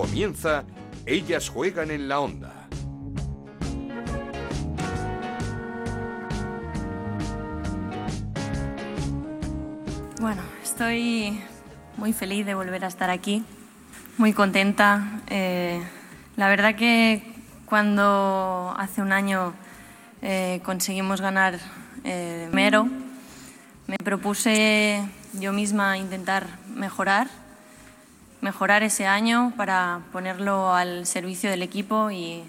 Comienza Ellas juegan en la onda. Bueno, estoy muy feliz de volver a estar aquí, muy contenta. Eh, la verdad que cuando hace un año eh, conseguimos ganar eh, Mero, me propuse yo misma intentar mejorar, mejorar ese año para ponerlo al servicio del equipo y,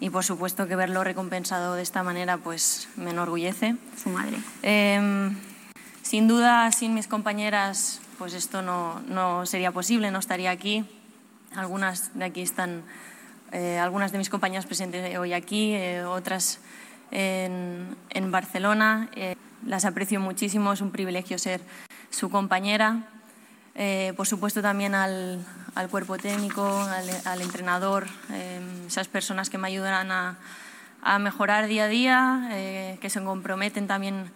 y por supuesto que verlo recompensado de esta manera pues me enorgullece. Su madre. Em, sin duda, sin mis compañeras, pues esto no, no, sería posible, no estaría aquí. Algunas de aquí están, eh, algunas de mis compañeras presentes hoy aquí, eh, otras en, en Barcelona. Eh, las aprecio muchísimo, es un privilegio ser su compañera. Eh, por supuesto también al, al cuerpo técnico, al, al entrenador, em, esas personas que me ayudan a, a mejorar día a día, eh, que se comprometen también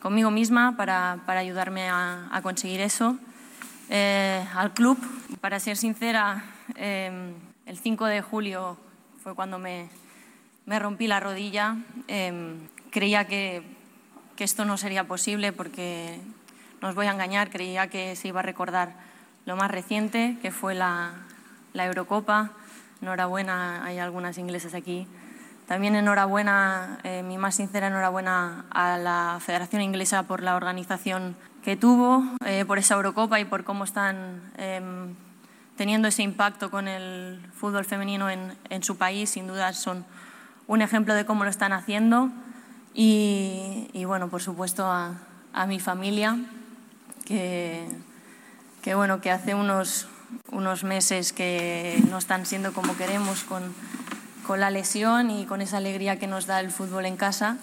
conmigo misma para, para ayudarme a, a, conseguir eso. Eh, al club, para ser sincera, eh, el 5 de julio fue cuando me, me rompí la rodilla. Eh, creía que, que, esto no sería posible porque, no os voy a engañar, creía que se iba a recordar lo más reciente, que fue la, la Eurocopa. Enhorabuena, hay algunas inglesas aquí. También enhorabuena, eh, mi más sincera enhorabuena a la Federación Inglesa por la organización que tuvo, eh, por esa Eurocopa y por cómo están eh, teniendo ese impacto con el fútbol femenino en, en, su país. Sin duda son un ejemplo de cómo lo están haciendo. Y, y bueno, por supuesto a, a mi familia, que, que, bueno, que hace unos, unos meses que no están siendo como queremos con con la lesión y con esa alegría que nos da el fútbol en casa.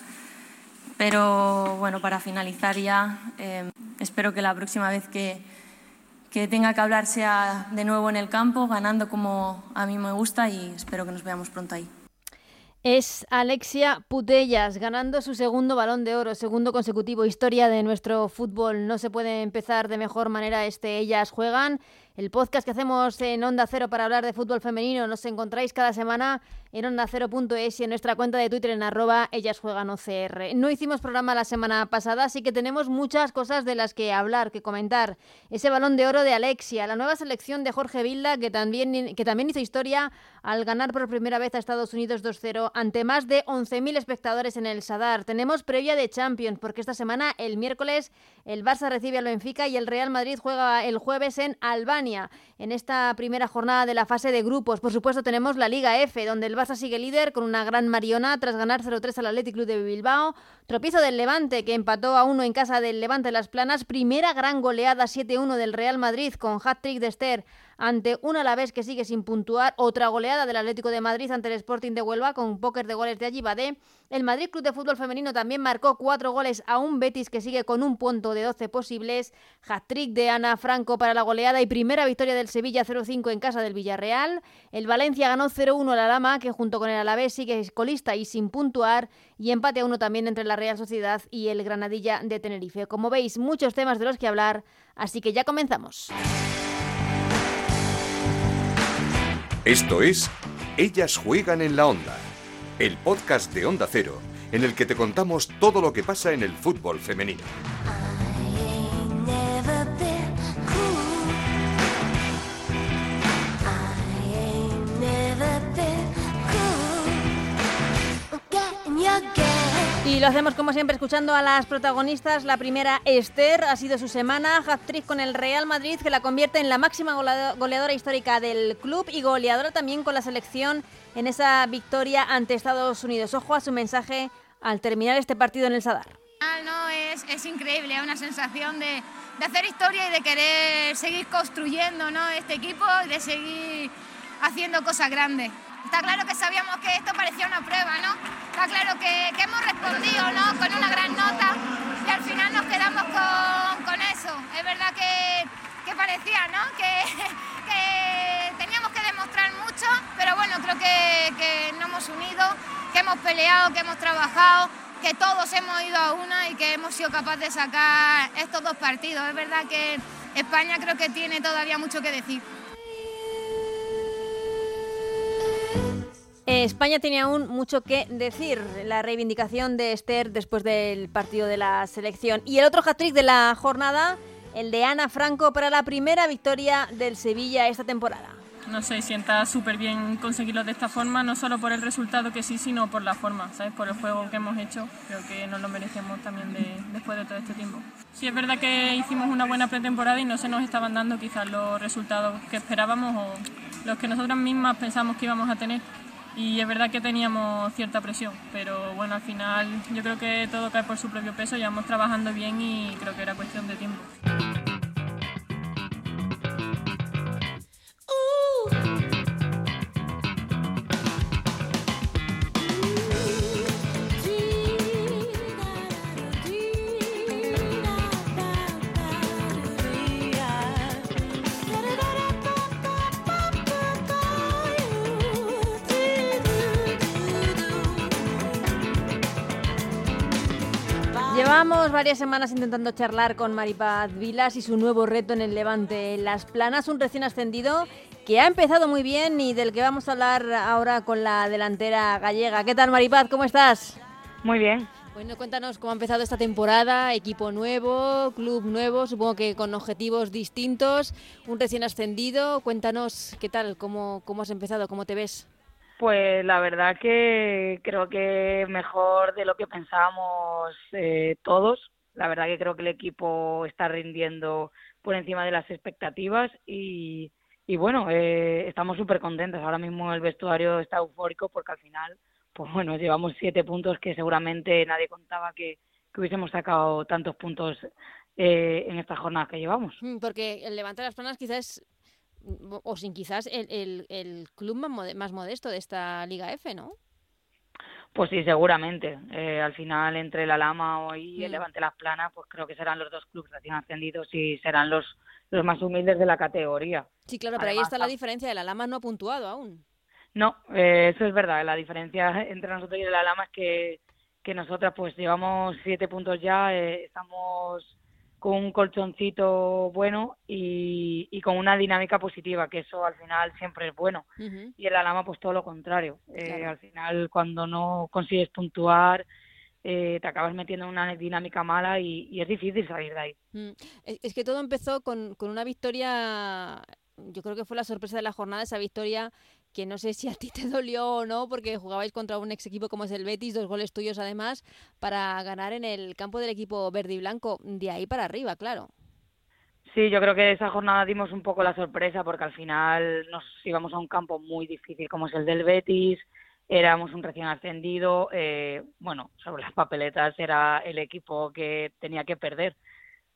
Pero bueno, para finalizar ya, eh, espero que la próxima vez que, que tenga que hablar sea de nuevo en el campo, ganando como a mí me gusta y espero que nos veamos pronto ahí. Es Alexia Putellas ganando su segundo balón de oro, segundo consecutivo, historia de nuestro fútbol. No se puede empezar de mejor manera este Ellas Juegan. El podcast que hacemos en Onda Cero para hablar de fútbol femenino nos encontráis cada semana en ondacero.es y en nuestra cuenta de Twitter en arroba ellas juegan OCR. No hicimos programa la semana pasada, así que tenemos muchas cosas de las que hablar, que comentar. Ese balón de oro de Alexia, la nueva selección de Jorge Vilda, que también, que también hizo historia al ganar por primera vez a Estados Unidos 2-0 ante más de 11.000 espectadores en el Sadar. Tenemos previa de Champions, porque esta semana, el miércoles, el Barça recibe al Benfica y el Real Madrid juega el jueves en Albania en esta primera jornada de la fase de grupos. Por supuesto, tenemos la Liga F, donde el Barça sigue líder con una gran Mariona tras ganar 0-3 al Athletic Club de Bilbao. Tropiezo del Levante, que empató a uno en casa del Levante Las Planas. Primera gran goleada 7-1 del Real Madrid con hat-trick de Esther ante un Alavés que sigue sin puntuar, otra goleada del Atlético de Madrid ante el Sporting de Huelva con póker de goles de Allibade. El Madrid Club de Fútbol Femenino también marcó cuatro goles a un Betis que sigue con un punto de 12 posibles. Hat-trick de Ana Franco para la goleada y primera victoria del Sevilla 0-5 en casa del Villarreal. El Valencia ganó 0-1 a la Lama que junto con el Alavés sigue colista y sin puntuar y empate a uno también entre la Real Sociedad y el Granadilla de Tenerife. Como veis, muchos temas de los que hablar, así que ya comenzamos. Esto es Ellas juegan en la onda, el podcast de Onda Cero, en el que te contamos todo lo que pasa en el fútbol femenino. Lo hacemos como siempre escuchando a las protagonistas. La primera, Esther, ha sido su semana, hat-trick con el Real Madrid, que la convierte en la máxima goleadora histórica del club y goleadora también con la selección en esa victoria ante Estados Unidos. Ojo a su mensaje al terminar este partido en el Sadar. No, es, es increíble, es una sensación de, de, hacer historia y de querer seguir construyendo ¿no? este equipo y de seguir haciendo cosas grandes. Está claro que sabíamos que esto parecía una prueba, ¿no? Está claro que, hemos respondido, ¿no? Con una gran nota y al final nos quedamos con, eso. Es verdad que, que parecía, ¿no? Que, que, teníamos que demostrar mucho, pero bueno, creo que, que nos hemos unido, que hemos peleado, que hemos trabajado, que todos hemos ido a una y que hemos sido capaces de sacar estos dos partidos. Es verdad que España creo que tiene todavía mucho que decir. Eh, España tenía aún mucho que decir. La reivindicación de Esther después del partido de la selección. Y el otro hat-trick de la jornada, el de Ana Franco para la primera victoria del Sevilla esta temporada. No sé, sienta súper bien conseguirlo de esta forma, no solo por el resultado que sí, sino por la forma, ¿sabes? Por el juego que hemos hecho. Creo que nos lo merecemos también después de todo este tiempo. Sí, es verdad que hicimos una buena pretemporada y no se nos estaban dando quizás los resultados que esperábamos o los que nosotras mismas pensamos que íbamos a tener y es verdad que teníamos cierta presión, pero bueno, al final yo creo que todo cae por su propio peso, llevamos trabajando bien y creo que era cuestión de tiempo. Llevamos varias semanas intentando charlar con Maripaz Vilas y su nuevo reto en el Levante Las Planas, un recién ascendido que ha empezado muy bien y del que vamos a hablar ahora con la delantera gallega. ¿Qué tal Maripaz? ¿Cómo estás? Muy bien. Bueno, cuéntanos cómo ha empezado esta temporada, equipo nuevo, club nuevo, supongo que con objetivos distintos, un recién ascendido. Cuéntanos qué tal, cómo, cómo has empezado, cómo te ves. Pues la verdad que creo que mejor de lo que pensábamos eh, todos. La verdad que creo que el equipo está rindiendo por encima de las expectativas y, y bueno, eh, estamos súper contentos. Ahora mismo el vestuario está eufórico porque al final, pues bueno, llevamos siete puntos que seguramente nadie contaba que, que hubiésemos sacado tantos puntos eh, en esta jornada que llevamos. Mm, porque el levantar las planas quizás o sin quizás el, el, club más, modesto de esta Liga F, ¿no? Pues sí, seguramente. Eh, al final, entre la Lama y el mm. Levante Las Planas, pues creo que serán los dos clubes recién ascendidos y serán los, los más humildes de la categoría. Sí, claro, pero ahí está la diferencia. de La Lama no ha puntuado aún. No, eh, eso es verdad. La diferencia entre nosotros y La Lama es que, que nosotras pues llevamos siete puntos ya, eh, estamos con un colchoncito bueno y, con una dinámica positiva, que eso al final siempre es bueno. Y en la lama, pues todo lo contrario. Eh, al final, cuando no consigues puntuar, eh, te acabas metiendo en una dinámica mala y, es difícil salir de ahí. Mm. Es que todo empezó con, con una victoria, yo creo que fue la sorpresa de la jornada, esa victoria que no sé si a ti te dolió o no, porque jugabais contra un ex equipo como es el Betis, dos goles tuyos además, para ganar en el campo del equipo verde y blanco, de ahí para arriba, claro. Sí, yo creo que esa jornada dimos un poco la sorpresa porque al final nos íbamos a un campo muy difícil como es el del Betis, éramos un recién ascendido, eh, bueno, sobre las papeletas era el equipo que tenía que perder,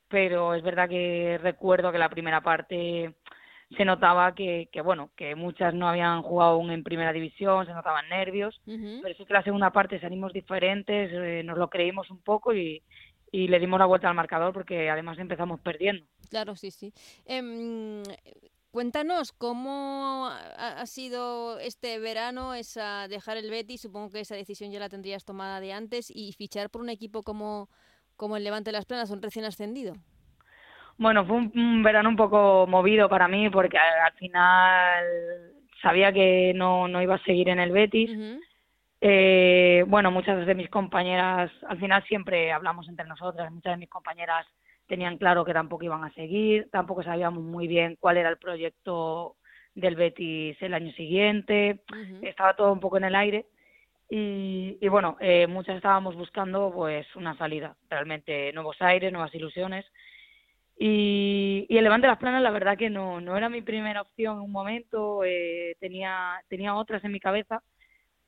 pero es verdad que recuerdo que la primera parte se notaba que, que, bueno, que muchas no habían jugado aún en primera división, se notaban nervios, pero sí que la segunda parte salimos diferentes, eh, nos lo creímos un poco y, y le dimos la vuelta al marcador porque además empezamos perdiendo. Claro, sí, sí. Em, cuéntanos cómo ha, sido este verano esa dejar el Betis, supongo que esa decisión ya la tendrías tomada de antes y fichar por un equipo como, como el Levante de las Planas, un recién ascendido. Bueno, fue un, verano un poco movido para mí porque al, final sabía que no, no iba a seguir en el Betis. eh, bueno, muchas de mis compañeras, al final siempre hablamos entre nosotras, muchas de mis compañeras tenían claro que tampoco iban a seguir, tampoco sabíamos muy bien cuál era el proyecto del Betis el año siguiente, estaba todo un poco en el aire. Y, y bueno, eh, muchas estábamos buscando pues una salida, realmente nuevos aires, nuevas ilusiones y, el Levante de las Planas, la verdad que no, no era mi primera opción en un momento, eh, tenía, tenía otras en mi cabeza,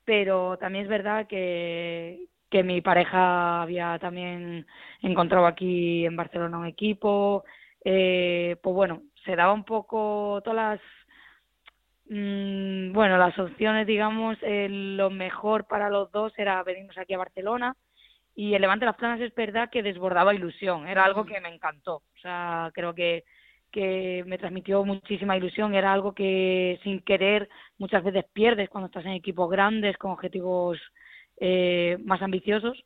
pero también es verdad que, que mi pareja había también encontrado aquí en Barcelona un equipo, eh, pues bueno, se daba un poco todas las, mm, bueno, las opciones, digamos, eh, lo mejor para los dos era venirnos aquí a Barcelona, y el Levante las Planas es verdad que desbordaba ilusión, era algo que me encantó, o sea, creo que, que me transmitió muchísima ilusión, era algo que sin querer muchas veces pierdes cuando estás en equipos grandes con objetivos eh, más ambiciosos.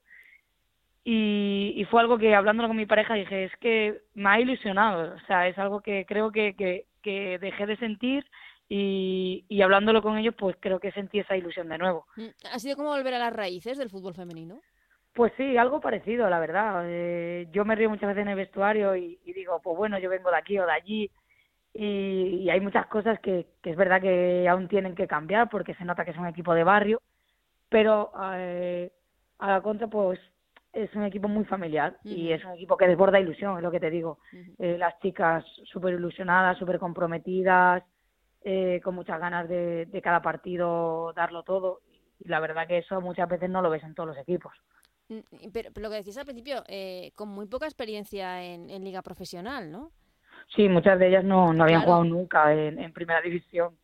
Y, y, fue algo que hablándolo con mi pareja dije, es que me ha ilusionado, o sea, es algo que creo que, que, que dejé de sentir y, y hablándolo con ellos, pues creo que sentí esa ilusión de nuevo. Mm, ¿Ha sido como volver a las raíces del fútbol femenino? Pues sí, algo parecido, la verdad. Eh, yo me río muchas veces en el vestuario y, digo, pues bueno, yo vengo de aquí o de allí. Y, hay muchas cosas que, que, es verdad que aún tienen que cambiar porque se nota que es un equipo de barrio, pero eh, a la contra, pues es un equipo muy familiar y es un equipo que desborda ilusión, es lo que te digo. eh, las chicas súper ilusionadas, súper comprometidas, eh, con muchas ganas de, de cada partido darlo todo. Y la verdad que eso muchas veces no lo ves en todos los equipos. Pero, pero lo que decías al principio, eh, con muy poca experiencia en, en, liga profesional, ¿no? Sí, muchas de ellas no, no habían claro. jugado nunca en, en primera división.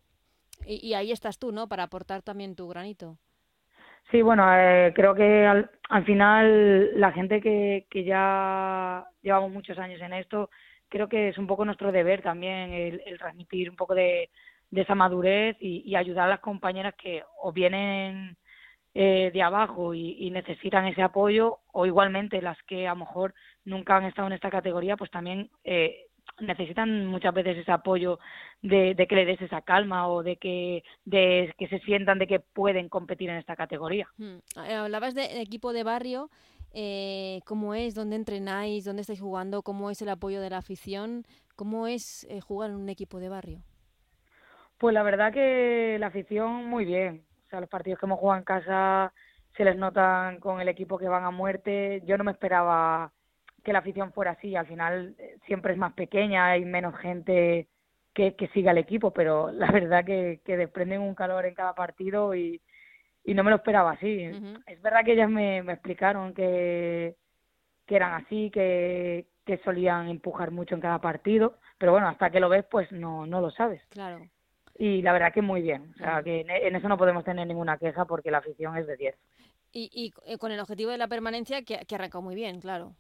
Y, y, ahí estás tú, ¿no? Para aportar también tu granito. Sí, bueno, eh, creo que al, al, final la gente que, que ya llevamos muchos años en esto, creo que es un poco nuestro deber también el, el transmitir un poco de, de esa madurez y, y, ayudar a las compañeras que o vienen eh, de abajo y, y, necesitan ese apoyo o igualmente las que a lo mejor nunca han estado en esta categoría pues también eh, necesitan muchas veces ese apoyo de, de, que le des esa calma o de que de que se sientan de que pueden competir en esta categoría. Hmm. Hablabas de equipo de barrio, eh, ¿cómo es? ¿Dónde entrenáis? ¿Dónde estáis jugando? ¿Cómo es el apoyo de la afición? ¿Cómo es eh, jugar en un equipo de barrio? Pues la verdad que la afición muy bien. O sea, los partidos que hemos jugado en casa se les notan con el equipo que van a muerte. Yo no me esperaba que la afición fuera así. Al final eh, siempre es más pequeña, hay menos gente que, que siga el equipo, pero la verdad que, que desprenden un calor en cada partido y, y no me lo esperaba así. Uh -huh. Es verdad que ellas me, me explicaron que, que eran así, que, que solían empujar mucho en cada partido, pero bueno, hasta que lo ves, pues no, no lo sabes. Claro. Y la verdad que muy bien, o sea, que en, eso no podemos tener ninguna queja porque la afición es de 10. Y, y eh, con el objetivo de la permanencia que, que arrancó muy bien, claro.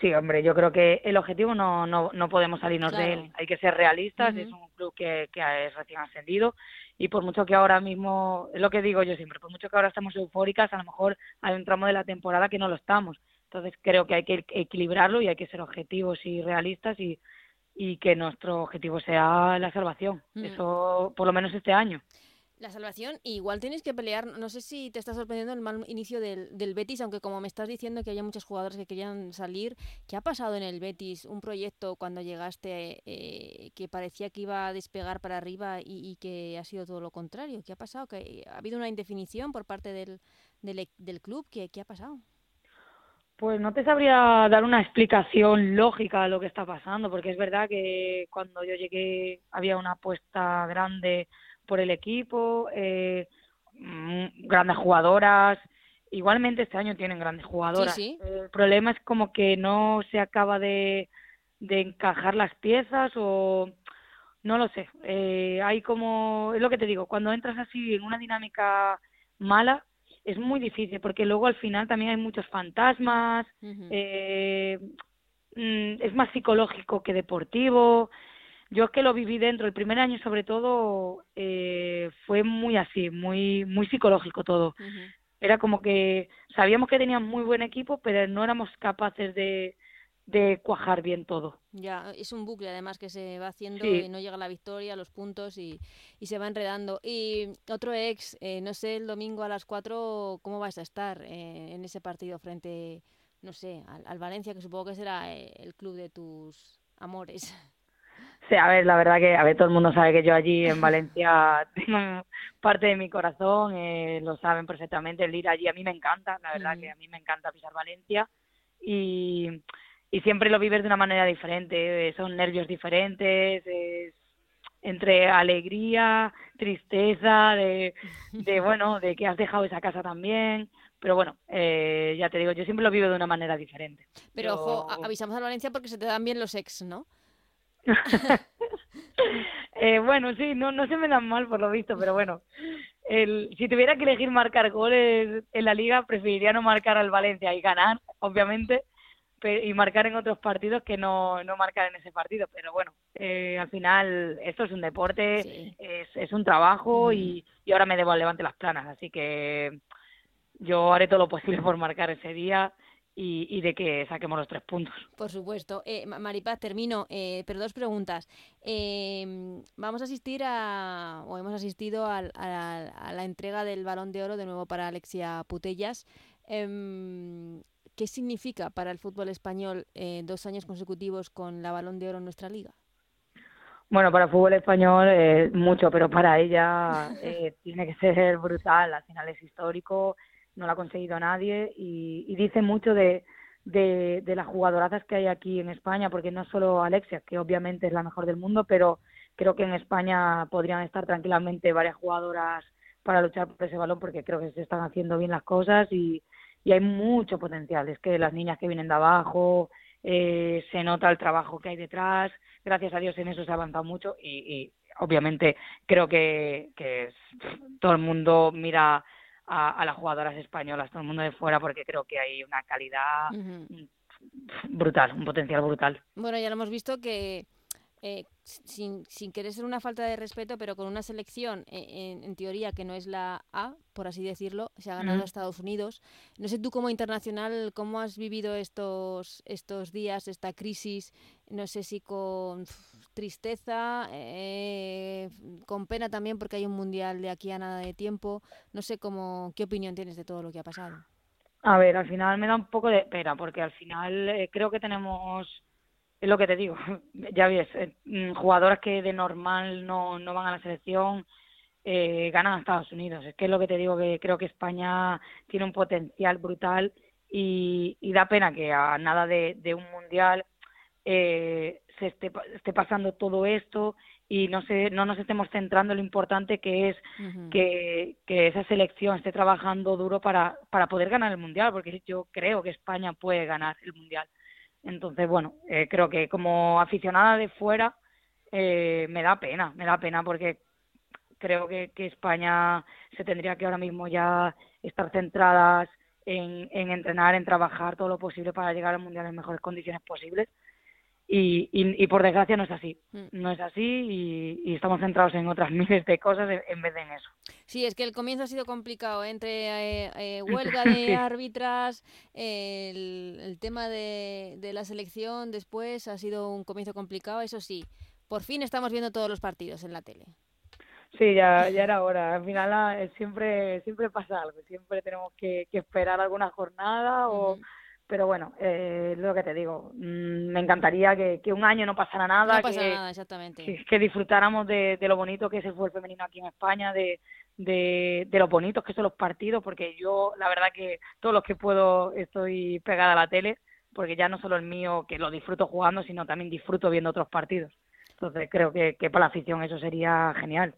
Sí, hombre, yo creo que el objetivo no, no, no podemos salirnos claro. de él. Hay que ser realistas, uh -huh. es un club que, que es recién ascendido y por mucho que ahora mismo, es lo que digo yo siempre, por mucho que ahora estamos eufóricas, a lo mejor hay un tramo de la temporada que no lo estamos. Entonces creo que hay que equilibrarlo y hay que ser objetivos y realistas y, y que nuestro objetivo sea la salvación. -huh. Eso por lo menos este año la salvación, igual tienes que pelear, no sé si te está sorprendiendo el mal inicio del, del, Betis, aunque como me estás diciendo que hay muchos jugadores que querían salir, ¿qué ha pasado en el Betis? Un proyecto cuando llegaste eh, que parecía que iba a despegar para arriba y, y, que ha sido todo lo contrario. ¿Qué ha pasado? ¿Que ¿Ha habido una indefinición por parte del, del, del club? ¿Qué, ¿Qué ha pasado? Pues no te sabría dar una explicación lógica a lo que está pasando, porque es verdad que cuando yo llegué había una apuesta grande por el equipo, eh, mm, grandes jugadoras. Igualmente este año tienen grandes jugadoras. Sí, sí. El problema es como que no se acaba de, de encajar las piezas o no lo sé. Eh, hay como, es lo que te digo, cuando entras así en una dinámica mala, es muy difícil porque luego al final también hay muchos fantasmas, uh -huh. eh, mm, es más psicológico que deportivo yo es que lo viví dentro el primer año sobre todo eh, fue muy así muy muy psicológico todo uh -huh. era como que sabíamos que teníamos muy buen equipo pero no éramos capaces de de cuajar bien todo. Ya es un bucle además que se va haciendo sí. y no llega la victoria los puntos y, y se va enredando. Y otro ex eh, no sé el domingo a las 4 cómo vas a estar eh, en ese partido frente no sé al, al Valencia que supongo que será eh, el club de tus amores Sí, a ver, la verdad que, a ver, todo el mundo sabe que yo allí en Valencia tengo parte de mi corazón, eh, lo saben perfectamente, el ir allí a mí me encanta, la verdad mm. que a mí me encanta pisar Valencia. Y, y siempre lo vives de una manera diferente, eh, son nervios diferentes, es entre alegría, tristeza, de, de bueno, de que has dejado esa casa también, pero bueno, eh, ya te digo, yo siempre lo vivo de una manera diferente. Pero yo... ojo, avisamos a Valencia porque se te dan bien los ex, ¿no? eh, bueno, sí, no, no se me dan mal por lo visto, pero bueno, el, si tuviera que elegir marcar goles en la liga, preferiría no marcar al Valencia y ganar, obviamente, y marcar en otros partidos que no, no marcar en ese partido. Pero bueno, eh, al final esto es un deporte, sí. es, es un trabajo mm. y, y ahora me debo al levante las planas, así que yo haré todo lo posible por marcar ese día y, de que saquemos los tres puntos. Por supuesto. Eh, Maripaz, termino, eh, pero dos preguntas. Eh, vamos a asistir a, o hemos asistido a, la entrega del Balón de Oro de nuevo para Alexia Putellas. ¿Qué significa para el fútbol español eh, dos años consecutivos con la Balón de Oro en nuestra liga? Bueno, para el fútbol español eh, mucho, pero para ella eh, tiene que ser brutal. Al final es histórico, no lo ha conseguido nadie y, dice mucho de, de, las jugadorazas que hay aquí en España, porque no solo Alexia, que obviamente es la mejor del mundo, pero creo que en España podrían estar tranquilamente varias jugadoras para luchar por ese balón, porque creo que se están haciendo bien las cosas y, y hay mucho potencial. Es que las niñas que vienen de abajo, eh, se nota el trabajo que hay detrás. Gracias a Dios en eso se ha avanzado mucho y, obviamente creo que, todo el mundo mira a, las jugadoras españolas, todo el mundo de fuera, porque creo que hay una calidad brutal, un potencial brutal. Bueno, ya lo hemos visto que eh, sin, sin, querer ser una falta de respeto, pero con una selección eh, en, teoría que no es la A, por así decirlo, se ha ganado a Estados Unidos. No sé tú como internacional, ¿cómo has vivido estos, estos días, esta crisis? No sé si con tristeza, eh, con pena también porque hay un mundial de aquí a nada de tiempo. No sé cómo, qué opinión tienes de todo lo que ha pasado. A ver, al final me da un poco de pena porque al final creo que tenemos es lo que te digo, ya ves, eh, mm, jugadoras que de normal no, no van a la selección eh, ganan a Estados Unidos. Es que es lo que te digo, que creo que España tiene un potencial brutal y, da pena que a nada de, un mundial eh, se esté, esté pasando todo esto y no se, no nos estemos centrando en lo importante que es que, que esa selección esté trabajando duro para, para poder ganar el mundial, porque yo creo que España puede ganar el mundial. Entonces, bueno, eh, creo que como aficionada de fuera eh, me da pena, me da pena porque creo que, que España se tendría que ahora mismo ya estar centradas en, en entrenar, en trabajar todo lo posible para llegar al Mundial en mejores condiciones posibles y, y, por desgracia no es así, mm. no es así y, estamos centrados en otras miles de cosas en vez de en eso. Sí, es que el comienzo ha sido complicado ¿eh? entre eh, eh, huelga de árbitras, el, el, tema de, de la selección después ha sido un comienzo complicado, eso sí, por fin estamos viendo todos los partidos en la tele. Sí, ya, ya era hora. Al final siempre siempre pasa algo. Siempre tenemos que, que esperar alguna jornada o, pero bueno, eh, lo que te digo, mm, me encantaría que, un año no pasara nada, no que, nada exactamente. que, disfrutáramos de, lo bonito que es el fútbol femenino aquí en España, de, de, de lo bonitos que son los partidos, porque yo la verdad que todos los que puedo estoy pegada a la tele, porque ya no solo el mío que lo disfruto jugando, sino también disfruto viendo otros partidos. Entonces creo que, que para la afición eso sería genial.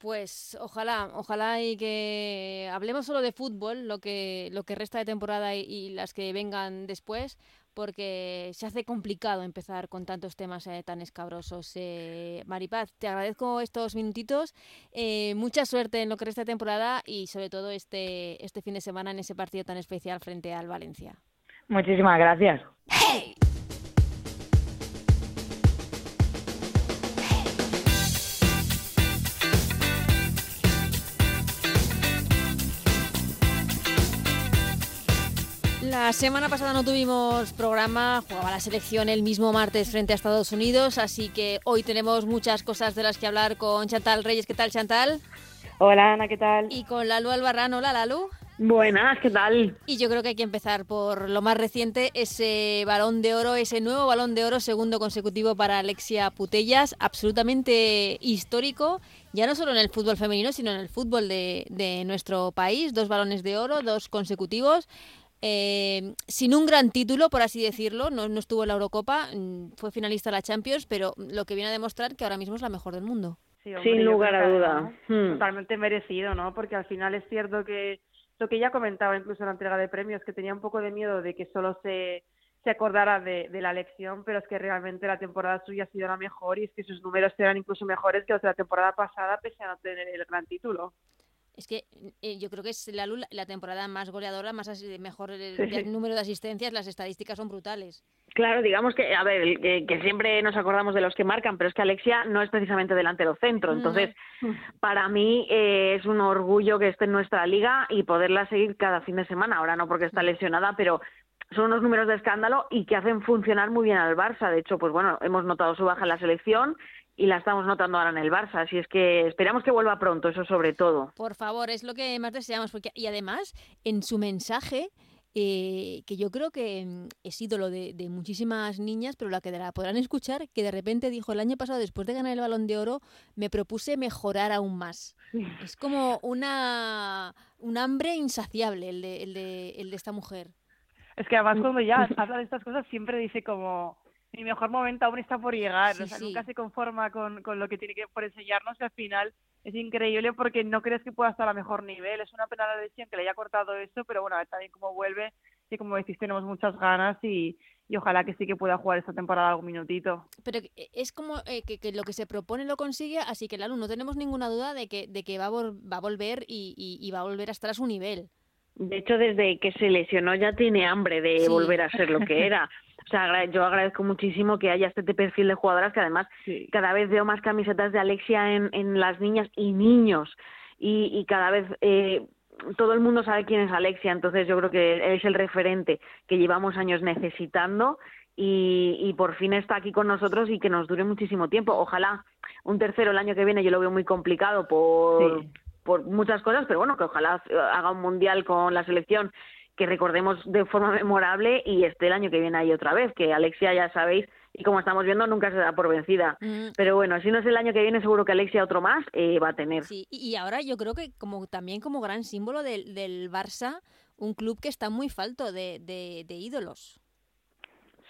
Pues ojalá, ojalá y que hablemos solo de fútbol, lo que, lo que resta de temporada y, las que vengan después, porque se hace complicado empezar con tantos temas eh, tan escabrosos. Eh, Maripaz, te agradezco estos minutitos, eh, mucha suerte en lo que resta de temporada y sobre todo este, este fin de semana en ese partido tan especial frente al Valencia. Muchísimas gracias. La semana pasada no tuvimos programa, jugaba la selección el mismo martes frente a Estados Unidos, así que hoy tenemos muchas cosas de las que hablar con Chantal Reyes. ¿Qué tal, Chantal? Hola, Ana, ¿qué tal? Y con Lalu Albarrán. Hola, Lalu. Buenas, ¿qué tal? Y yo creo que hay que empezar por lo más reciente, ese balón de oro, ese nuevo balón de oro, segundo consecutivo para Alexia Putellas, absolutamente histórico, ya no solo en el fútbol femenino, sino en el fútbol de, de nuestro país, dos balones de oro, dos consecutivos. Eh, sin un gran título, por así decirlo, no, estuvo en la Eurocopa, mm, fue finalista de la Champions, pero lo que viene a demostrar que ahora mismo es la mejor del mundo. sin lugar a duda. Hmm. Totalmente merecido, ¿no? Porque al final es cierto que lo que ya comentaba incluso en la entrega de premios, que tenía un poco de miedo de que solo se, se acordara de, de, la elección, pero es que realmente la temporada suya ha sido la mejor y es que sus números eran incluso mejores que los de la temporada pasada, pese a no tener el gran título. Es que eh, yo creo que es la, la temporada más goleadora, más mejor el, número de asistencias, las estadísticas son brutales. Claro, digamos que, a ver, que, siempre nos acordamos de los que marcan, pero es que Alexia no es precisamente delantero centro. Entonces, para mí eh, es un orgullo que esté en nuestra liga y poderla seguir cada fin de semana. Ahora no porque está lesionada, pero son unos números de escándalo y que hacen funcionar muy bien al Barça. De hecho, pues bueno, hemos notado su baja en la selección y la estamos notando ahora en el Barça. Así es que esperamos que vuelva pronto, eso sobre todo. Por favor, es lo que más deseamos. Porque, y además, en su mensaje eh, que yo creo que mm, es ídolo de, muchísimas niñas, pero la que la podrán escuchar, que de repente dijo el año pasado, después de ganar el balón de oro, me propuse mejorar aún más. Es como una un hambre insaciable el de, el de, el de esta mujer. Es que además cuando ya habla de estas cosas siempre dice como mi mejor momento aún está por llegar, o sea, nunca se conforma con, con lo que tiene que por enseñarnos y al final es increíble porque no crees que pueda estar a mejor nivel. Es una pena la lesión que le haya cortado eso, pero bueno, a ver también cómo vuelve y como decís, tenemos muchas ganas y, y ojalá que sí que pueda jugar esta temporada algún minutito. Pero es como eh, que, que, lo que se propone lo consigue, así que Lalu, no tenemos ninguna duda de que, de que va, a va a volver y, y, va a volver a estar a su nivel. De hecho, desde que se lesionó ya tiene hambre de volver a ser lo que era. O sea, yo agradezco muchísimo que haya este perfil de jugadoras que además cada vez veo más camisetas de Alexia en, en las niñas y niños y, y cada vez eh, todo el mundo sabe quién es Alexia, entonces yo creo que es el referente que llevamos años necesitando y, y, por fin está aquí con nosotros y que nos dure muchísimo tiempo. Ojalá un tercero el año que viene yo lo veo muy complicado por, por muchas cosas, pero bueno, que ojalá haga un mundial con la selección que recordemos de forma memorable y esté el año que viene ahí otra vez, que Alexia ya sabéis y como estamos viendo nunca se da por vencida. Mm. Pero bueno, si no es el año que viene seguro que Alexia otro más eh, va a tener. Sí, y ahora yo creo que como también como gran símbolo del, del Barça, un club que está muy falto de, de, ídolos.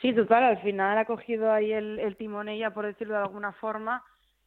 Sí, total, al final ha cogido ahí el, el timón ella, por decirlo de alguna forma.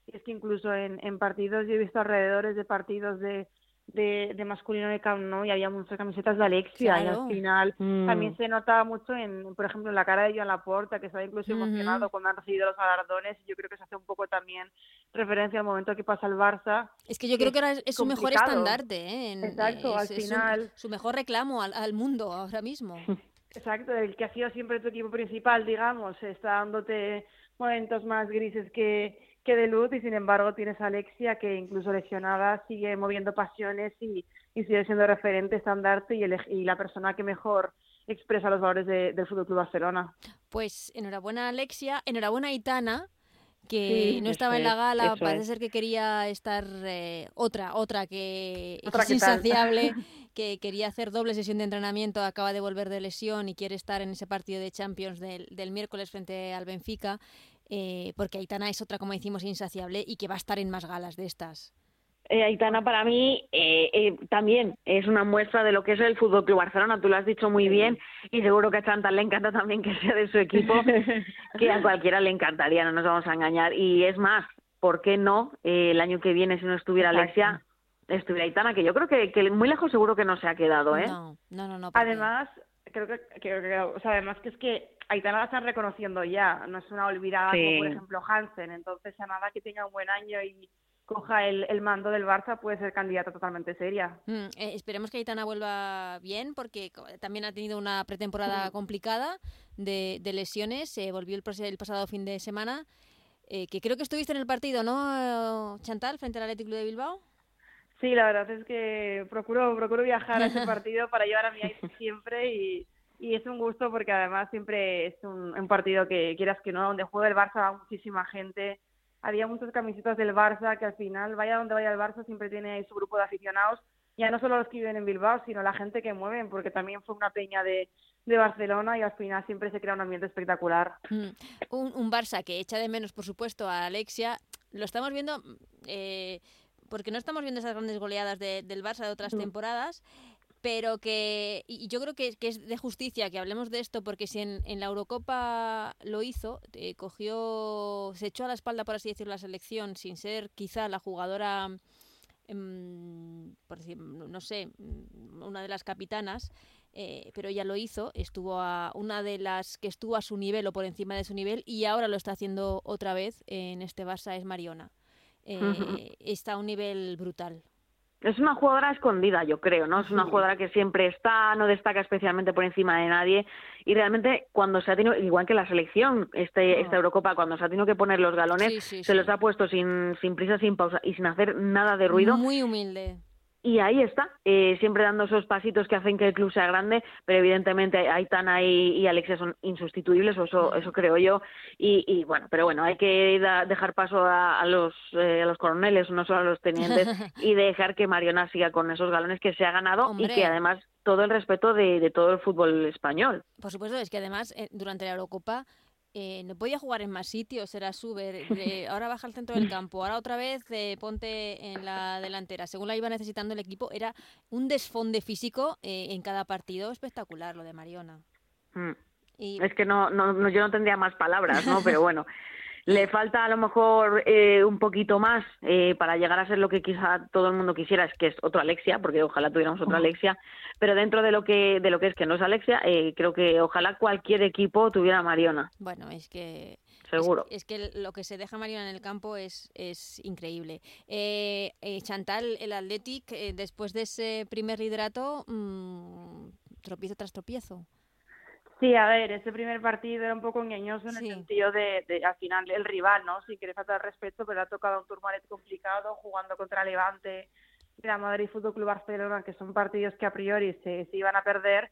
Es que incluso en, en partidos, yo he visto alrededores de partidos de, de, de masculino de Camp ¿no? y había muchas camisetas de Alexia y al final mm. también se notaba mucho en, por ejemplo, en la cara de Joan Laporta que estaba incluso emocionado cuando han recibido los galardones y yo creo que se hace un poco también referencia al momento que pasa el Barça. Es que yo creo que ahora es, su mejor estandarte, ¿eh? Exacto, al final. Su, mejor reclamo al, al mundo ahora mismo. Exacto, el que ha sido siempre tu equipo principal, digamos, está dándote momentos más grises que que de luz y sin embargo tienes a Alexia que incluso lesionada sigue moviendo pasiones y, sigue siendo referente, estandarte y, y la persona que mejor expresa los valores del Fútbol Club Barcelona. Pues enhorabuena Alexia, enhorabuena Itana que no estaba en la gala, parece ser que quería estar eh, otra, otra que es insaciable, que quería hacer doble sesión de entrenamiento, acaba de volver de lesión y quiere estar en ese partido de Champions del, del miércoles frente al Benfica eh, porque Aitana es otra, como decimos, insaciable y que va a estar en más galas de estas. Eh, Aitana para mí eh, eh, también es una muestra de lo que es el Fútbol Club Barcelona. Tú lo has dicho muy bien y seguro que a Chantal le encanta también que sea de su equipo, que a cualquiera le encantaría, no nos vamos a engañar. Y es más, ¿por qué no el año que viene si no estuviera Alexia? Estuviera Aitana, que yo creo que, muy lejos seguro que no se ha quedado, ¿eh? No, no, no. Además, creo que, o sea, además que es que Aitana la están reconociendo ya, no es una olvidada como por ejemplo Hansen, entonces a nada que tenga un buen año y coja el, el mando del Barça puede ser candidata totalmente seria. Mm, eh, esperemos que Aitana vuelva bien porque también ha tenido una pretemporada complicada de, de lesiones, se volvió el, el, pasado fin de semana, eh, que creo que estuviste en el partido, ¿no, Chantal, frente al Atlético de Bilbao? Sí, la verdad es que procuro, procuro viajar a ese partido para llevar a mi hija siempre y y es un gusto porque además siempre es un, un, partido que quieras que no, donde juega el Barça va muchísima gente. Había muchas camisetas del Barça que al final, vaya donde vaya el Barça, siempre tiene su grupo de aficionados, ya no solo los que viven en Bilbao, sino la gente que mueven, porque también fue una peña de, de Barcelona y al final siempre se crea un ambiente espectacular. Mm. Un, un, Barça que echa de menos, por supuesto, a Alexia. Lo estamos viendo, eh, porque no estamos viendo esas grandes goleadas de, del Barça de otras temporadas pero que y yo creo que, que, es de justicia que hablemos de esto porque si en, en la Eurocopa lo hizo, eh, cogió, se echó a la espalda, por así decirlo, la selección sin ser quizá la jugadora, em, por decir, no sé, una de las capitanas, eh, pero ella lo hizo, estuvo a una de las que estuvo a su nivel o por encima de su nivel y ahora lo está haciendo otra vez en este Barça es Mariona. Eh, está a un nivel brutal. Es una jugadora escondida, yo creo, ¿no? Es una jugadora que siempre está, no destaca especialmente por encima de nadie y realmente cuando se ha tenido, igual que la selección, este, esta Eurocopa, cuando se ha tenido que poner los galones, se los ha puesto sin, sin prisa, sin pausa y sin hacer nada de ruido. Muy humilde. Y ahí está, eh, siempre dando esos pasitos que hacen que el club sea grande, pero evidentemente Aitana y, y Alexia son insustituibles, o eso, eso creo yo, y, bueno, pero bueno, hay que dejar paso a, los, eh, a los coroneles, no solo a los tenientes, y dejar que Mariona siga con esos galones que se ha ganado y que además todo el respeto de, de, todo el fútbol español. Por supuesto, es que además eh, durante la Eurocopa eh, no podía jugar en más sitios, era Suber, ahora baja al centro del campo, ahora otra vez eh, ponte en la delantera. Según la iba necesitando el equipo, era un desfonde físico eh, en cada partido espectacular lo de Mariona. Mm. Y... Es que no, no, yo no tendría más palabras, ¿no? Pero bueno, le falta a lo mejor eh, un poquito más eh, para llegar a ser lo que quizá todo el mundo quisiera, es que es otra Alexia, porque ojalá tuviéramos otra Alexia, pero dentro de lo que de lo que es que no es Alexia, eh, creo que ojalá cualquier equipo tuviera a Mariona. Bueno, es que seguro. Es, que lo que se deja Mariona en el campo es, es increíble. Eh, Chantal, el Athletic, después de ese primer hidrato, mmm, tropiezo tras tropiezo. Sí, a ver, ese primer partido era un poco engañoso en el sentido de, al final, el rival, ¿no? Sin querer faltar respeto, pero ha tocado un turmalet complicado, jugando contra Levante, la Madrid Fútbol Club Barcelona, que son partidos que a priori se, se iban a perder.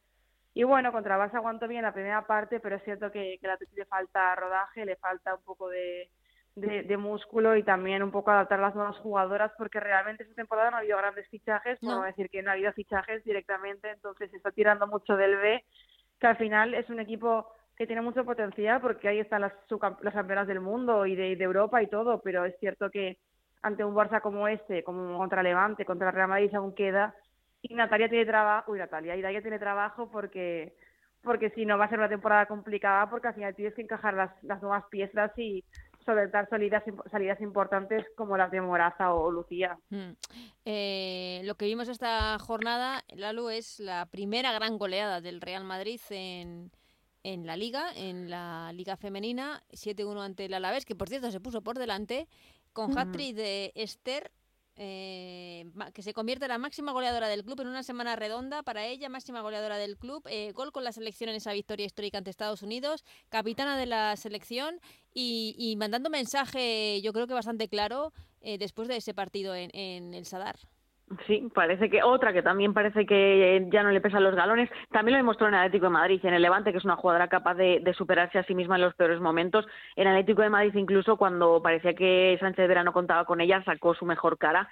Y bueno, contra Barça aguantó bien la primera parte, pero es cierto que, que la le falta rodaje, le falta un poco de, de, músculo y también un poco adaptar las nuevas jugadoras, porque realmente esta temporada no ha habido grandes fichajes, no. decir que no ha habido fichajes directamente, entonces se está tirando mucho del B que al final es un equipo que tiene mucho potencial porque ahí están las, las campeonas del mundo y de, Europa y todo, pero es cierto que ante un Barça como este, como contra Levante, contra Real Madrid aún queda, y Natalia tiene trabajo, uy Natalia, y Daya tiene trabajo porque porque si no va a ser una temporada complicada porque al final tienes que encajar las, las nuevas piezas y solventar salidas, salidas importantes como las de Moraza o Lucía. Mm. Eh, lo que vimos esta jornada, Lalu, es la primera gran goleada del Real Madrid en, en la Liga, en la Liga Femenina, 7-1 ante el Alavés, que por cierto se puso por delante, con hat de Esther eh, que se convierte en la máxima goleadora del club en una semana redonda para ella, máxima goleadora del club, eh, gol con la selección en esa victoria histórica ante Estados Unidos, capitana de la selección y, mandando mensaje yo creo que bastante claro eh, después de ese partido en, en el Sadar. Sí, parece que otra que también parece que ya no le pesan los galones. También lo demostró en el Atlético de Madrid, en el Levante, que es una jugadora capaz de, superarse a sí misma en los peores momentos. En el Atlético de Madrid, incluso cuando parecía que Sánchez Vera no contaba con ella, sacó su mejor cara.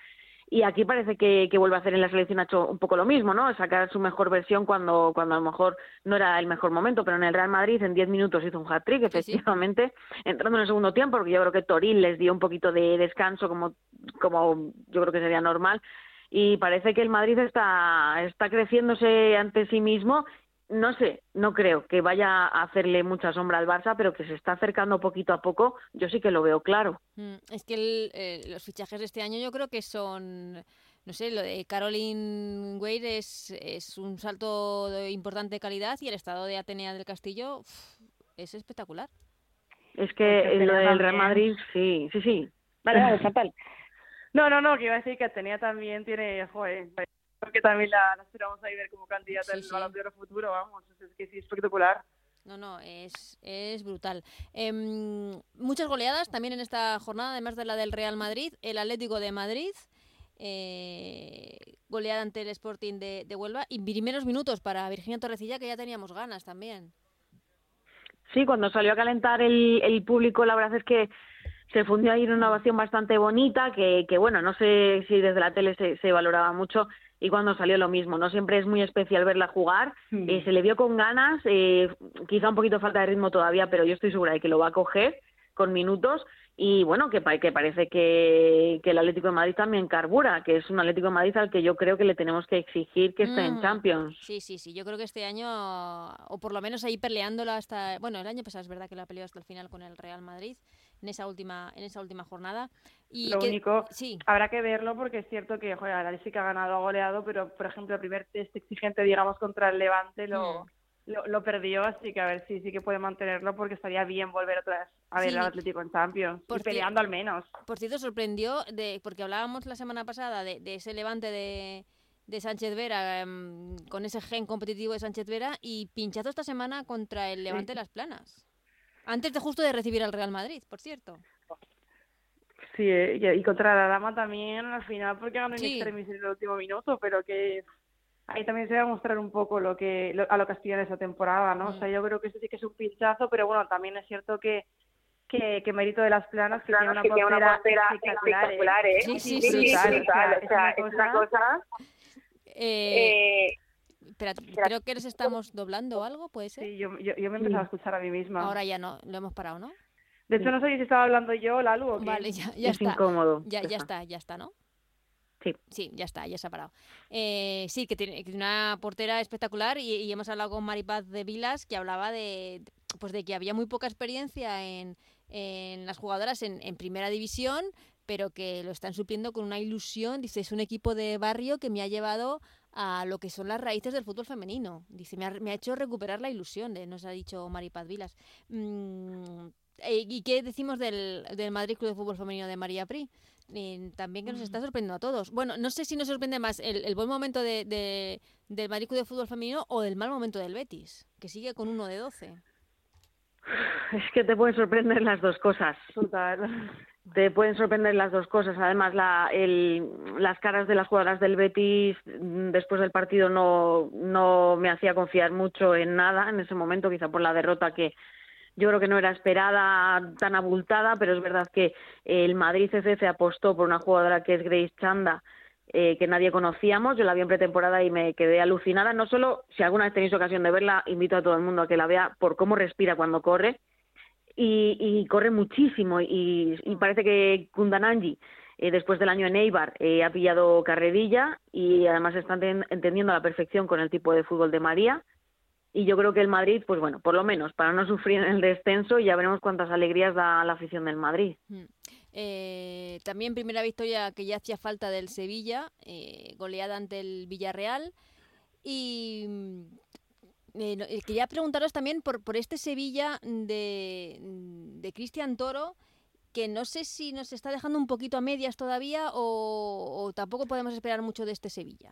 Y aquí parece que, vuelve a hacer en la selección, ha hecho un poco lo mismo, ¿no? Sacar su mejor versión cuando, cuando a lo mejor no era el mejor momento. Pero en el Real Madrid, en 10 minutos hizo un hat-trick, efectivamente, entrando en el segundo tiempo, porque yo creo que Toril les dio un poquito de descanso, como, como yo creo que sería normal y parece que el Madrid está, está creciéndose ante sí mismo. No sé, no creo que vaya a hacerle mucha sombra al Barça, pero que se está acercando poquito a poco, yo sí que lo veo claro. Mm, es que eh, los fichajes de este año yo creo que son no sé, lo de Caroline Wade es, es un salto importante de calidad y el estado de Atenea del Castillo es espectacular. Es que lo del Real Madrid, sí, sí, sí. Vale, vale, fatal. No, no, no, que iba a decir que Atenea también tiene, joder, porque también la, esperamos ahí ver como candidata al Balón de Oro futuro, vamos, es que sí, espectacular. No, no, es, es brutal. Em, muchas goleadas también en esta jornada, además de la del Real Madrid, el Atlético de Madrid, eh, goleada ante el Sporting de, de, Huelva, y primeros minutos para Virginia Torrecilla, que ya teníamos ganas también. Sí, cuando salió a calentar el, el público, la verdad es que se fundió ahí una ovación bastante bonita que, que bueno, no sé si desde la tele se, se, valoraba mucho y cuando salió lo mismo, ¿no? Siempre es muy especial verla jugar, eh, se le vio con ganas, eh, quizá un poquito falta de ritmo todavía, pero yo estoy segura de que lo va a coger con minutos y bueno, que, que parece que, que, el Atlético de Madrid también carbura, que es un Atlético de Madrid al que yo creo que le tenemos que exigir que esté en mm, Champions. Sí, sí, sí, yo creo que este año, o por lo menos ahí peleándola hasta, bueno, el año pasado es verdad que la peleó hasta el final con el Real Madrid, en esa última en esa última jornada. Y lo único, sí. habrá que verlo porque es cierto que joder, sí que ha ganado, ha goleado, pero por ejemplo el primer test exigente, digamos, contra el Levante lo, mm. lo, perdió, así que a ver si sí que puede mantenerlo porque estaría bien volver otra vez a ver al Atlético en Champions, y peleando al menos. Por cierto, sorprendió, de porque hablábamos la semana pasada de, de ese Levante de de Sánchez Vera, em, con ese gen competitivo de Sánchez Vera, y pinchazo esta semana contra el Levante de las Planas. Antes de justo de recibir al Real Madrid, por cierto. Sí, eh, y contra la Dama también al final porque ganó en extremis en el último minuto, pero que ahí también se va a mostrar un poco lo que a lo que aspira esa temporada, ¿no? O sea, mm. yo creo que eso sí que es un pinchazo, pero bueno, también es cierto que que, que mérito de las planas que tiene una portera espectacular, ¿eh? Sí, sí, sí, sí, o sea, es una cosa... Eh, espera, creo que les estamos doblando algo, ¿puede ser? Sí, yo, yo, yo me he empezado a escuchar a mí misma. Ahora ya no, lo hemos parado, ¿no? De hecho, no sé si estaba hablando yo, Lalu, o Vale, ya, ya es está. incómodo. Ya, ya está, ya está, ¿no? Sí. Sí, ya está, ya se ha parado. Eh, sí, que tiene una portera espectacular y, hemos hablado con Maripaz de Vilas que hablaba de, pues de que había muy poca experiencia en, en las jugadoras en, en, primera división, pero que lo están supliendo con una ilusión. Dice, es un equipo de barrio que me ha llevado a lo que son las raíces del fútbol femenino. Dice, me ha, me ha hecho recuperar la ilusión, de, nos ha dicho Maripaz Vilas. Mm, eh, ¿Y qué decimos del, del Madrid Club de Fútbol Femenino de María Pri? también que nos está sorprendiendo a todos. Bueno, no sé si nos sorprende más el, el buen momento de, de, del Madrid Club de Fútbol Femenino o el mal momento del Betis, que sigue con uno de 12. Es que te pueden sorprender las dos cosas. Te pueden sorprender las dos cosas. Además, la, el, las caras de las jugadoras del Betis mm, después del partido no, no me hacía confiar mucho en nada en ese momento, quizá por la derrota que, yo creo que no era esperada tan abultada, pero es verdad que el Madrid CCC apostó por una jugadora que es Grace Chanda, eh, que nadie conocíamos. Yo la vi en pretemporada y me quedé alucinada. No solo, si alguna vez tenéis ocasión de verla, invito a todo el mundo a que la vea por cómo respira cuando corre. Y, corre muchísimo. Y, parece que Kundananji, eh, después del año en Eibar, eh, ha pillado carrerilla y además está entendiendo a la perfección con el tipo de fútbol de María y yo creo que el Madrid, pues bueno, por lo menos para no sufrir el descenso, ya veremos cuántas alegrías da la afición del Madrid. Mm. Eh, también primera victoria que ya hacía falta del Sevilla, eh, goleada ante el Villarreal. Y mm, eh, eh, quería preguntaros también por, por este Sevilla de, de Cristian Toro, que no sé si nos está dejando un poquito a medias todavía o, tampoco podemos esperar mucho de este Sevilla.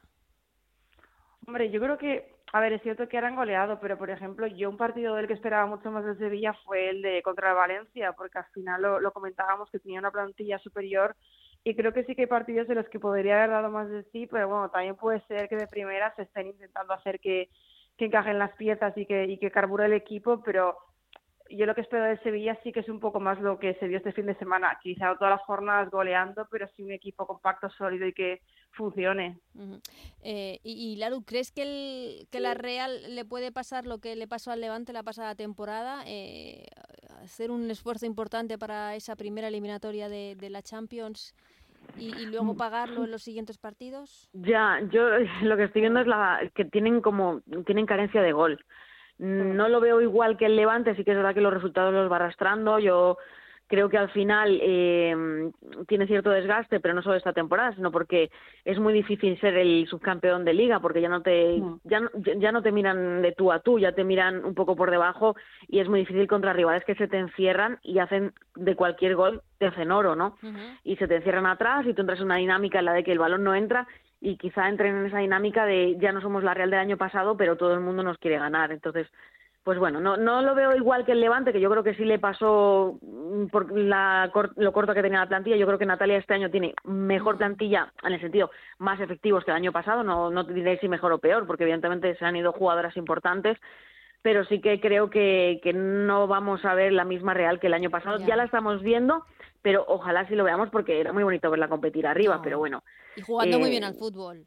Hombre, yo creo que a ver, es cierto que eran goleado, pero por ejemplo, yo un partido del que esperaba mucho más de Sevilla fue el de contra Valencia, porque al final lo, comentábamos que tenía una plantilla superior y creo que sí que hay partidos de los que podría haber dado más de sí, pero bueno, también puede ser que de primera se estén intentando hacer que, que encajen las piezas y que, y que carbure el equipo, pero yo lo que espero de Sevilla sí que es un poco más lo que se vio este fin de semana. Quizá todas las jornadas goleando, pero sí un equipo compacto, sólido y que funcione. eh, y, y, Laru, ¿crees que, el, que la Real le puede pasar lo que le pasó al Levante la pasada temporada? Eh, hacer un esfuerzo importante para esa primera eliminatoria de, de la Champions y, y, luego pagarlo en los siguientes partidos? Ya, yo lo que estoy viendo es la, que tienen como tienen carencia de gol. No lo veo igual que el Levante, sí que es verdad que los resultados los va arrastrando. Yo creo que al final eh, tiene cierto desgaste, pero no solo esta temporada, sino porque es muy difícil ser el subcampeón de liga, porque ya no te ya, ya no te miran de tú a tú, ya te miran un poco por debajo y es muy difícil contra rivales que se te encierran y hacen de cualquier gol te hacen oro, ¿no? Y se te encierran atrás y tú entras en una dinámica en la de que el balón no entra y quizá entren en esa dinámica de ya no somos la Real del año pasado, pero todo el mundo nos quiere ganar. Entonces, pues bueno, no, no lo veo igual que el Levante, que yo creo que sí le pasó mm, por la, lo corto que tenía la plantilla. Yo creo que Natalia este año tiene mejor plantilla, en el sentido más efectivos que el año pasado. No, no te diré si mejor o peor, porque evidentemente se han ido jugadoras importantes, pero sí que creo que, que no vamos a ver la misma Real que el año pasado. Ya la estamos viendo, pero ojalá sí lo veamos porque era muy bonito verla competir arriba, pero bueno. Y jugando muy bien al fútbol.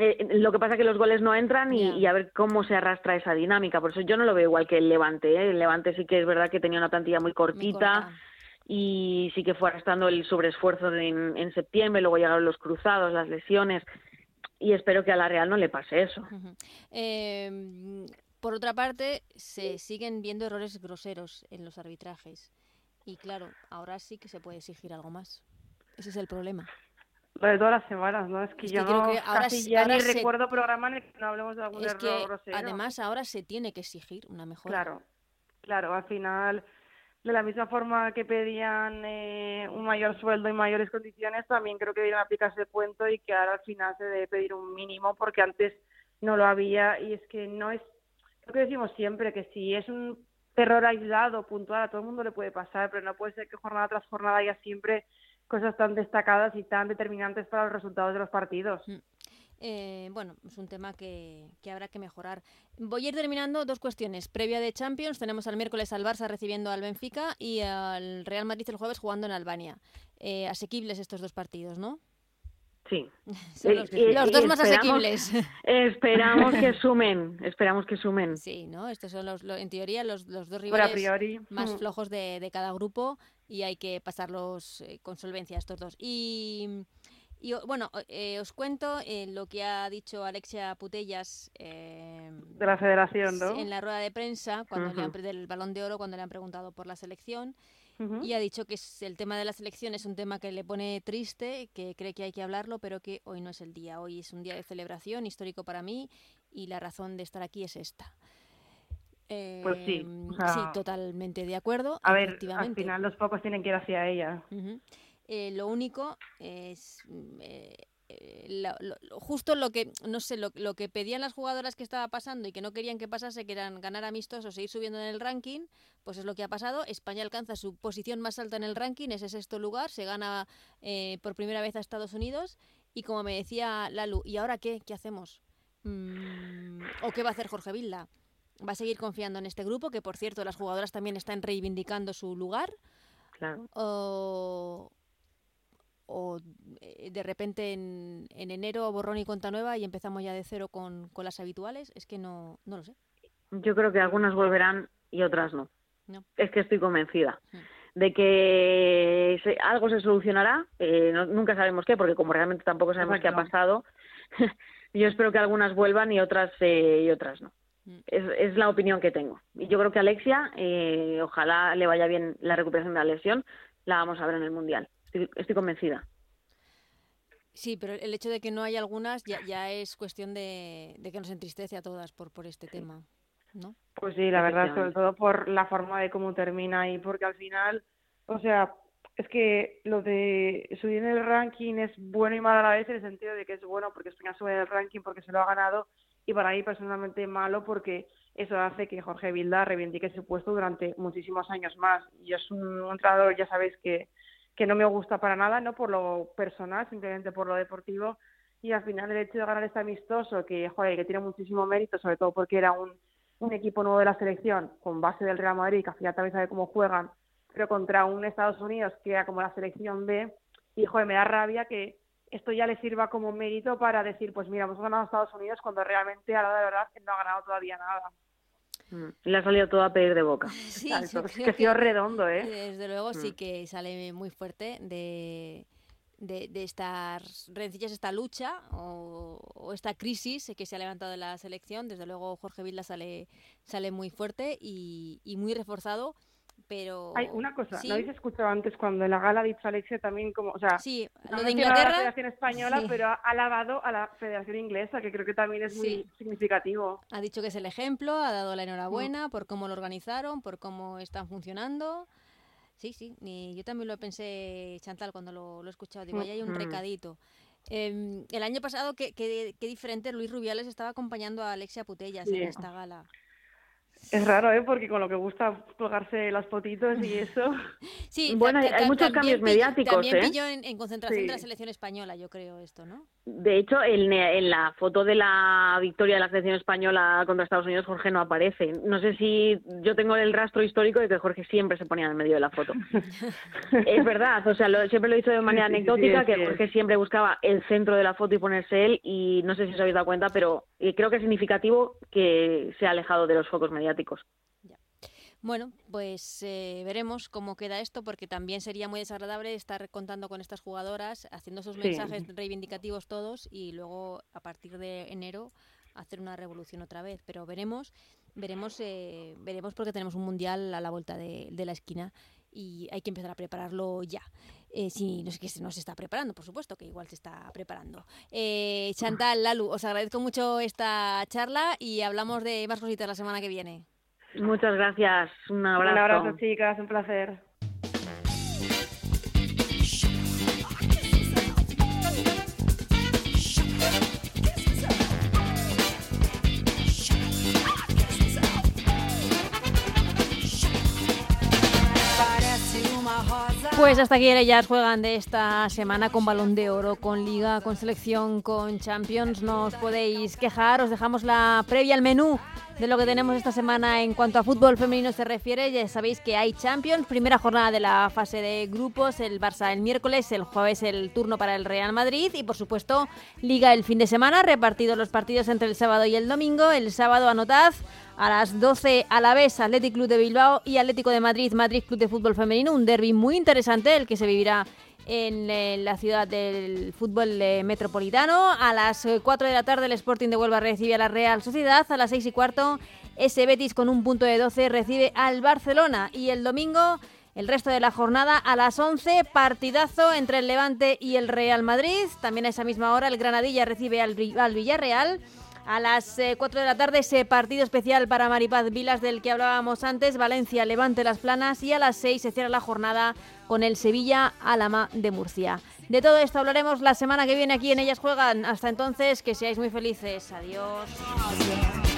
Eh, lo que pasa es que los goles no entran y, a ver cómo se arrastra esa dinámica. Por eso yo no lo veo igual que el Levante. ¿eh? El Levante sí que es verdad que tenía una plantilla muy cortita y sí que fue arrastrando el sobreesfuerzo en, en, septiembre. Luego llegaron los cruzados, las lesiones. Y espero que a la Real no le pase eso. Em, por otra parte, se siguen viendo errores groseros en los arbitrajes. Y claro, ahora sí que se puede exigir algo más. Ese es el problema. Lo de todas las semanas, ¿no? Es que yo no, casi ya ni recuerdo programa en el que no hablemos de algún error grosero. Además, ahora se tiene que exigir una mejora. Claro, claro, al final, de la misma forma que pedían eh, un mayor sueldo y mayores condiciones, también creo que debieron aplicarse el cuento y que ahora al final se debe pedir un mínimo porque antes no lo había y es que no es, lo que decimos siempre, que si es un error aislado, puntual, a todo el mundo le puede pasar, pero no puede ser que jornada tras jornada haya siempre cosas tan destacadas y tan determinantes para los resultados de los partidos. Mm. Eh, bueno, es un tema que, habrá que mejorar. Voy a ir terminando dos cuestiones. Previa de Champions, tenemos al miércoles al Barça recibiendo al Benfica y al Real Madrid el jueves jugando en Albania. Eh, asequibles estos dos partidos, ¿no? Sí. los, dos más asequibles. Esperamos que sumen, esperamos que sumen. Sí, ¿no? Estos son los, en teoría los, dos rivales más mm. flojos de, cada grupo y hay que pasarlos eh, con solvencia estos dos. Y y bueno, eh, os cuento eh, lo que ha dicho Alexia Putellas eh, de la Federación, ¿no? En la rueda de prensa cuando le han, del Balón de Oro cuando le han preguntado por la selección y ha dicho que es, el tema de la selección es un tema que le pone triste, que cree que hay que hablarlo, pero que hoy no es el día. Hoy es un día de celebración histórico para mí y la razón de estar aquí es esta. pues sí, sí, totalmente de acuerdo. A ver, al final los pocos tienen que ir hacia ella. Eh, lo único es mm, eh, eh, justo lo que no sé lo, que pedían las jugadoras que estaba pasando y que no querían que pasase que eran ganar amistosos seguir subiendo en el ranking pues es lo que ha pasado. España alcanza su posición más alta en el ranking ese sexto lugar se gana por primera vez a Estados Unidos y como me decía Lalu y ahora qué qué hacemos mm, o qué va a hacer Jorge Vilda va a seguir confiando en este grupo que por cierto las jugadoras también están reivindicando su lugar Claro. O, o eh, de repente en, en, enero borrón y cuenta nueva y empezamos ya de cero con, con, las habituales? Es que no, no lo sé. Yo creo que algunas volverán y otras no. Es que estoy convencida de que algo se solucionará. Eh, nunca sabemos qué, porque como realmente tampoco sabemos qué ha pasado, yo espero que algunas vuelvan y otras eh, y otras no. Mm. Es, es, la opinión que tengo. Y yo creo que Alexia, ojalá le vaya bien la recuperación de la lesión, la vamos a ver en el Mundial. Estoy, convencida. Sí, pero el hecho de que no haya algunas ya, ya es cuestión de, que nos entristece a todas por, por este tema, ¿no? Pues sí, la verdad, sobre todo por la forma de cómo termina y porque al final, o sea, es que lo de subir en el ranking es bueno y malo a la vez en el sentido de que es bueno porque España sube en el ranking porque se lo ha ganado y para mí personalmente malo porque eso hace que Jorge Vilda reivindique su puesto durante muchísimos años más. Y es un entrenador, ya sabéis que que no me gusta para nada, no por lo personal, simplemente por lo deportivo. Y al final el hecho de ganar este amistoso, que, joder, que tiene muchísimo mérito, sobre todo porque era un, equipo nuevo de la selección, con base del Real Madrid, que al final también sabe cómo juegan, pero contra un Estados Unidos que era como la selección B, y joder, me da rabia que esto ya le sirva como mérito para decir, pues mira, hemos ganado Estados Unidos cuando realmente a la de verdad no ha ganado todavía nada. Mm. Le ha salido todo a pedir de boca. Sí, que ha sido redondo, ¿eh? Desde luego sí mm. que sale muy fuerte de, de, de estas rencillas, esta lucha o, esta crisis que se ha levantado en la selección. Desde luego Jorge Vilda sale, sale muy fuerte y, y muy reforzado pero... Hay una cosa, ¿no habéis escuchado antes cuando en la gala ha dicho Alexia también como, o sea, sí, lo de Inglaterra... la Federación Española, pero ha alabado a la Federación Inglesa, que creo que también es muy significativo. Ha dicho que es el ejemplo, ha dado la enhorabuena mm. por cómo lo organizaron, por cómo están funcionando. Sí, sí, y yo también lo pensé, Chantal, cuando lo, he escuchado. Digo, ahí hay un mm. recadito. Em, el año pasado, qué, qué, qué, diferente Luis Rubiales estaba acompañando a Alexia Putellas en esta gala. Es raro, ¿eh? Porque con lo que gusta colgarse las fotitos y eso. Sí, bueno, hay, muchos cambios mediáticos. También ¿eh? pilló en, concentración de la selección española, yo creo, esto, ¿no? De hecho, en, en, la foto de la victoria de la selección española contra Estados Unidos, Jorge no aparece. No sé si yo tengo el rastro histórico de que Jorge siempre se ponía en medio de la foto. es verdad, o sea, siempre lo he dicho de manera anecdótica, que Jorge siempre buscaba el centro de la foto y ponerse él, y no sé si os habéis dado cuenta, pero eh, creo que es significativo que se ha alejado de los focos mediáticos. Bueno, pues eh, veremos cómo queda esto, porque también sería muy desagradable estar contando con estas jugadoras, haciendo sus mensajes reivindicativos todos y luego a partir de enero hacer una revolución otra vez. Pero veremos, veremos, eh, veremos porque tenemos un mundial a la vuelta de, la esquina y hay que empezar a prepararlo ya. Eh, si no sé qué se nos está preparando, por supuesto que igual se está preparando. Eh, Chantal, Lalu, os agradezco mucho esta charla y hablamos de más cositas la semana que viene. Muchas gracias. Un abrazo. Un abrazo, chicas. Un placer. Pues hasta aquí ellas juegan de esta semana con balón de oro, con liga, con selección, con Champions. No os podéis quejar, os dejamos la previa al menú de lo que tenemos esta semana en cuanto a fútbol femenino se refiere. Ya sabéis que hay Champions, primera jornada de la fase de grupos, el Barça el miércoles, el jueves el turno para el Real Madrid y por supuesto Liga el fin de semana, repartidos los partidos entre el sábado y el domingo. El sábado anotad a las 12 a la vez Atlético Club de Bilbao y Atlético de Madrid, Madrid Club de Fútbol Femenino, un derby muy interesante el que se vivirá en la ciudad del fútbol eh, metropolitano. A las 4 eh, de la tarde el Sporting de Huelva recibe a la Real Sociedad. A las 6 y cuarto ese Betis con un punto de 12 recibe al Barcelona. Y el domingo el resto de la jornada a las 11, partidazo entre el Levante y el Real Madrid. También a esa misma hora el Granadilla recibe al, Villarreal. A las 4 eh, de la tarde ese partido especial para Maripaz Vilas del que hablábamos antes, Valencia Levante Las Planas y a las 6 se cierra la jornada con el Sevilla Alama de Murcia. De todo esto hablaremos la semana que viene aquí en Ellas Juegan. Hasta entonces, que seáis muy felices. Adiós.